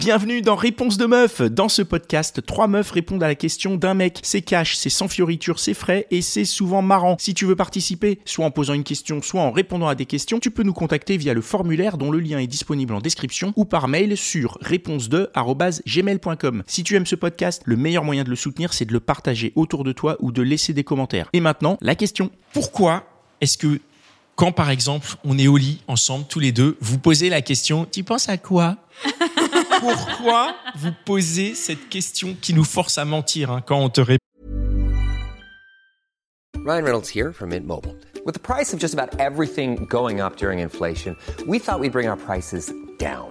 Bienvenue dans Réponse de meuf. Dans ce podcast, trois meufs répondent à la question d'un mec. C'est cash, c'est sans fioriture, c'est frais et c'est souvent marrant. Si tu veux participer, soit en posant une question, soit en répondant à des questions, tu peux nous contacter via le formulaire dont le lien est disponible en description ou par mail sur réponse2@gmail.com. Si tu aimes ce podcast, le meilleur moyen de le soutenir, c'est de le partager autour de toi ou de laisser des commentaires. Et maintenant, la question. Pourquoi est-ce que quand par exemple on est au lit ensemble tous les deux, vous posez la question Tu penses à quoi? Pourquoi vous posez cette question qui nous force à mentir hein, quand on te répond Ryan Reynolds here from Mint Mobile. With the price of just about everything going up during inflation, we thought we'd bring our prices down.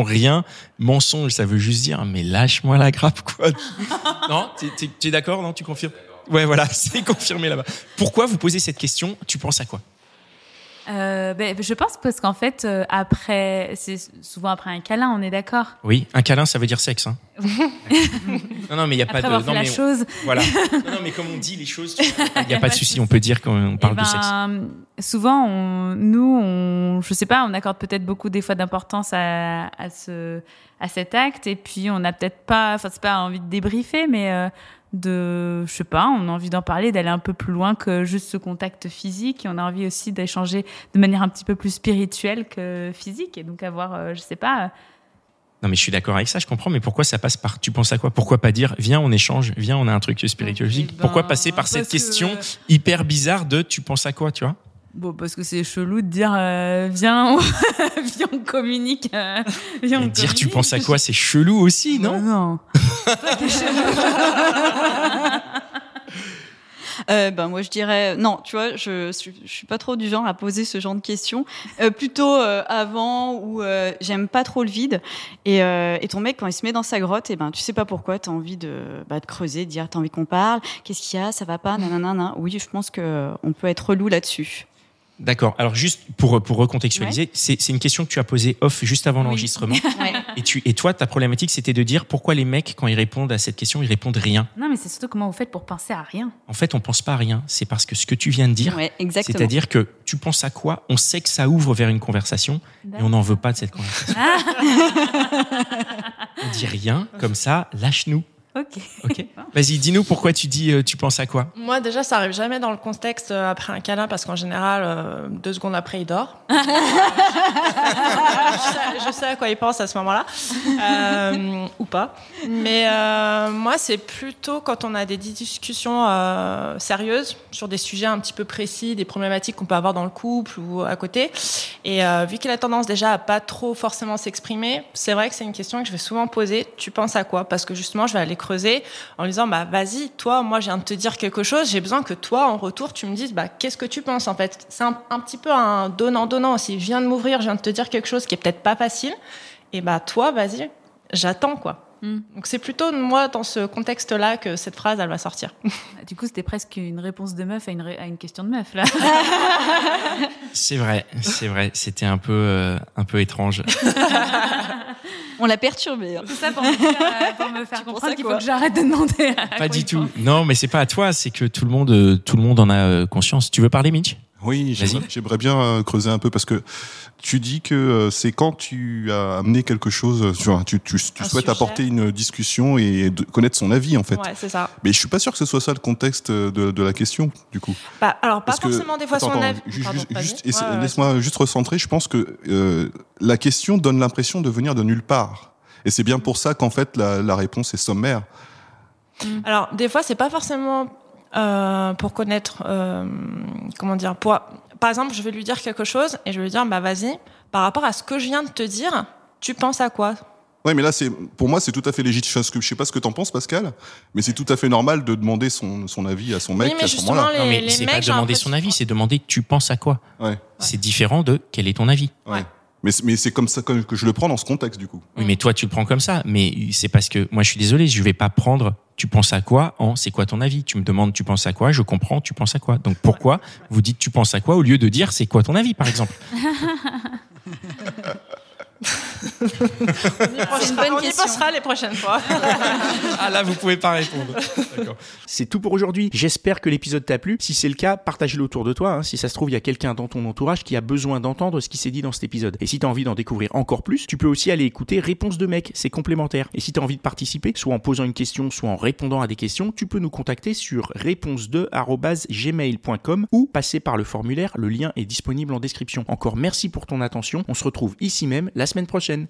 rien. Mensonge, ça veut juste dire mais lâche-moi la grappe quoi. non, tu es d'accord Non, tu confirmes? Ouais, voilà, c'est confirmé là-bas. Pourquoi vous posez cette question? Tu penses à quoi? Euh, ben, je pense parce qu'en fait, euh, après, c'est souvent après un câlin, on est d'accord. Oui, un câlin, ça veut dire sexe. Hein. non, non, mais il n'y a pas de. Non, mais chose. Voilà. Non, mais comme on dit les choses, il n'y a pas de souci. On peut dire qu'on parle de sexe. Eh ben, souvent, on, nous, on, je sais pas, on accorde peut-être beaucoup des fois d'importance à, à, ce, à cet acte, et puis on n'a peut-être pas, enfin, c'est pas envie de débriefer, mais euh, de, je sais pas, on a envie d'en parler, d'aller un peu plus loin que juste ce contact physique. Et on a envie aussi d'échanger de manière un petit peu plus spirituelle que physique. Et donc avoir, euh, je sais pas. Non, mais je suis d'accord avec ça, je comprends, mais pourquoi ça passe par tu penses à quoi? Pourquoi pas dire viens, on échange, viens, on a un truc spirituel eh ben, Pourquoi passer par cette question hyper bizarre de tu penses à quoi, tu vois? Bon, parce que c'est chelou de dire euh, viens, on... viens, on communique. Euh, viens, on dire tu penses à quoi, c'est chelou aussi, non? Non. Euh, ben moi je dirais non, tu vois, je, je, suis pas trop du genre à poser ce genre de questions. Euh, plutôt euh, avant où euh, j'aime pas trop le vide. Et, euh, et, ton mec quand il se met dans sa grotte, et eh ben tu sais pas pourquoi, tu as envie de, bah, de creuser, de dire t'as envie qu'on parle, qu'est-ce qu'il y a, ça va pas, nanana. Oui, je pense que on peut être relou là-dessus. D'accord. Alors juste pour, pour recontextualiser, c'est une question que tu as posée off juste avant l'enregistrement. et, tu, et toi, ta problématique, c'était de dire pourquoi les mecs, quand ils répondent à cette question, ils répondent rien. Non, mais c'est surtout comment vous faites pour penser à rien. En fait, on pense pas à rien. C'est parce que ce que tu viens de dire, c'est-à-dire que tu penses à quoi? On sait que ça ouvre vers une conversation et on n'en veut pas de cette conversation. Ah. on dit rien, comme ça, lâche-nous. Ok. Ok. Vas-y, dis-nous pourquoi tu dis, euh, tu penses à quoi? Moi, déjà, ça arrive jamais dans le contexte euh, après un câlin parce qu'en général, euh, deux secondes après, il dort. je, sais, à quoi il pense à ce moment-là, ou pas. Mais moi, c'est plutôt quand on a des discussions sérieuses sur des sujets un petit peu précis, des problématiques qu'on peut avoir dans le couple ou à côté. Et vu qu'il a tendance déjà à pas trop forcément s'exprimer, c'est vrai que c'est une question que je vais souvent poser. Tu penses à quoi? Parce que justement, je vais aller creuser en disant bah vas-y toi moi je viens de te dire quelque chose j'ai besoin que toi en retour tu me dises bah qu'est-ce que tu penses en fait? C'est un, petit peu un donnant donnant aussi. Je viens de m'ouvrir je viens de te dire quelque chose qui est peut-être pas facile. Et bah toi vas-y j'attends quoi hmm. donc c'est plutôt moi dans ce contexte-là que cette phrase elle va sortir. Du coup c'était presque une réponse de meuf à une, à une question de meuf là. c'est vrai, c'est vrai, c'était un peu euh, un peu étrange. On l'a perturbé. Hein. C'est ça pour me faire, comprendre qu'il faut que j'arrête de demander. pas du tout. Non, mais c'est pas à toi, c'est que tout le monde, euh, tout le monde en a euh, conscience. Tu veux parler, Mitch? Oui, j'aimerais bien euh, creuser un peu parce que tu dis que c'est quand tu as amené quelque chose, tu, tu, souhaites apporter une discussion et connaître son avis en fait. Ouais, c'est ça. Mais je suis pas sûr que ce soit ça le contexte de, la question du coup. Bah, alors pas forcément des fois son avis. Juste, laisse-moi juste recentrer. Je pense que la question donne l'impression de venir de nulle part. Et c'est bien pour ça qu'en fait la, réponse est sommaire. Mm. Alors des fois c'est pas forcément euh, pour connaître euh, comment dire. Pour, par exemple, je vais lui dire quelque chose et je vais lui dire bah vas-y. Par rapport à ce que je viens de te dire, tu penses à quoi? Ouais, mais là, c'est pour moi, c'est tout à fait légitime. Je sais pas ce que t'en penses, Pascal, mais c'est tout à fait normal de demander son, son avis à son mec à ce moment-là. Non, mais c'est pas demander son avis, c'est demander tu penses à quoi? Ouais. C'est différent de quel est ton avis. Ouais. Mais, c'est- mais c'est comme ça que que je le prends dans ce contexte, du coup. Oui, mais toi, tu le prends comme ça. Mais c'est parce que moi, je suis désolé, je vais pas prendre. Tu penses à quoi en C'est quoi ton avis? Tu me demandes, tu penses à quoi? Je comprends, tu penses à quoi? Donc pourquoi vous dites tu penses à quoi au lieu de dire c'est quoi ton avis, par exemple? C'est une bonne on y pensera les prochaines fois. Ah là, vous pouvez pas répondre. D'accord. C'est tout pour aujourd'hui. J'espère que l'épisode t'a plu. Si c'est le cas, partage-le autour de toi. hein. Si ça se trouve, il y a quelqu'un dans ton entourage qui a besoin d'entendre ce qui s'est dit dans cet épisode. Et si t'as envie d'en découvrir encore plus, tu peux aussi aller écouter Réponse de mec. C'est complémentaire. Et si t'as envie de participer, soit en posant une question, soit en répondant à des questions, tu peux nous contacter sur réponse2@gmail.com ou passer par le formulaire. Le lien est disponible en description. Encore merci pour ton attention. On se retrouve ici même la semaine prochaine.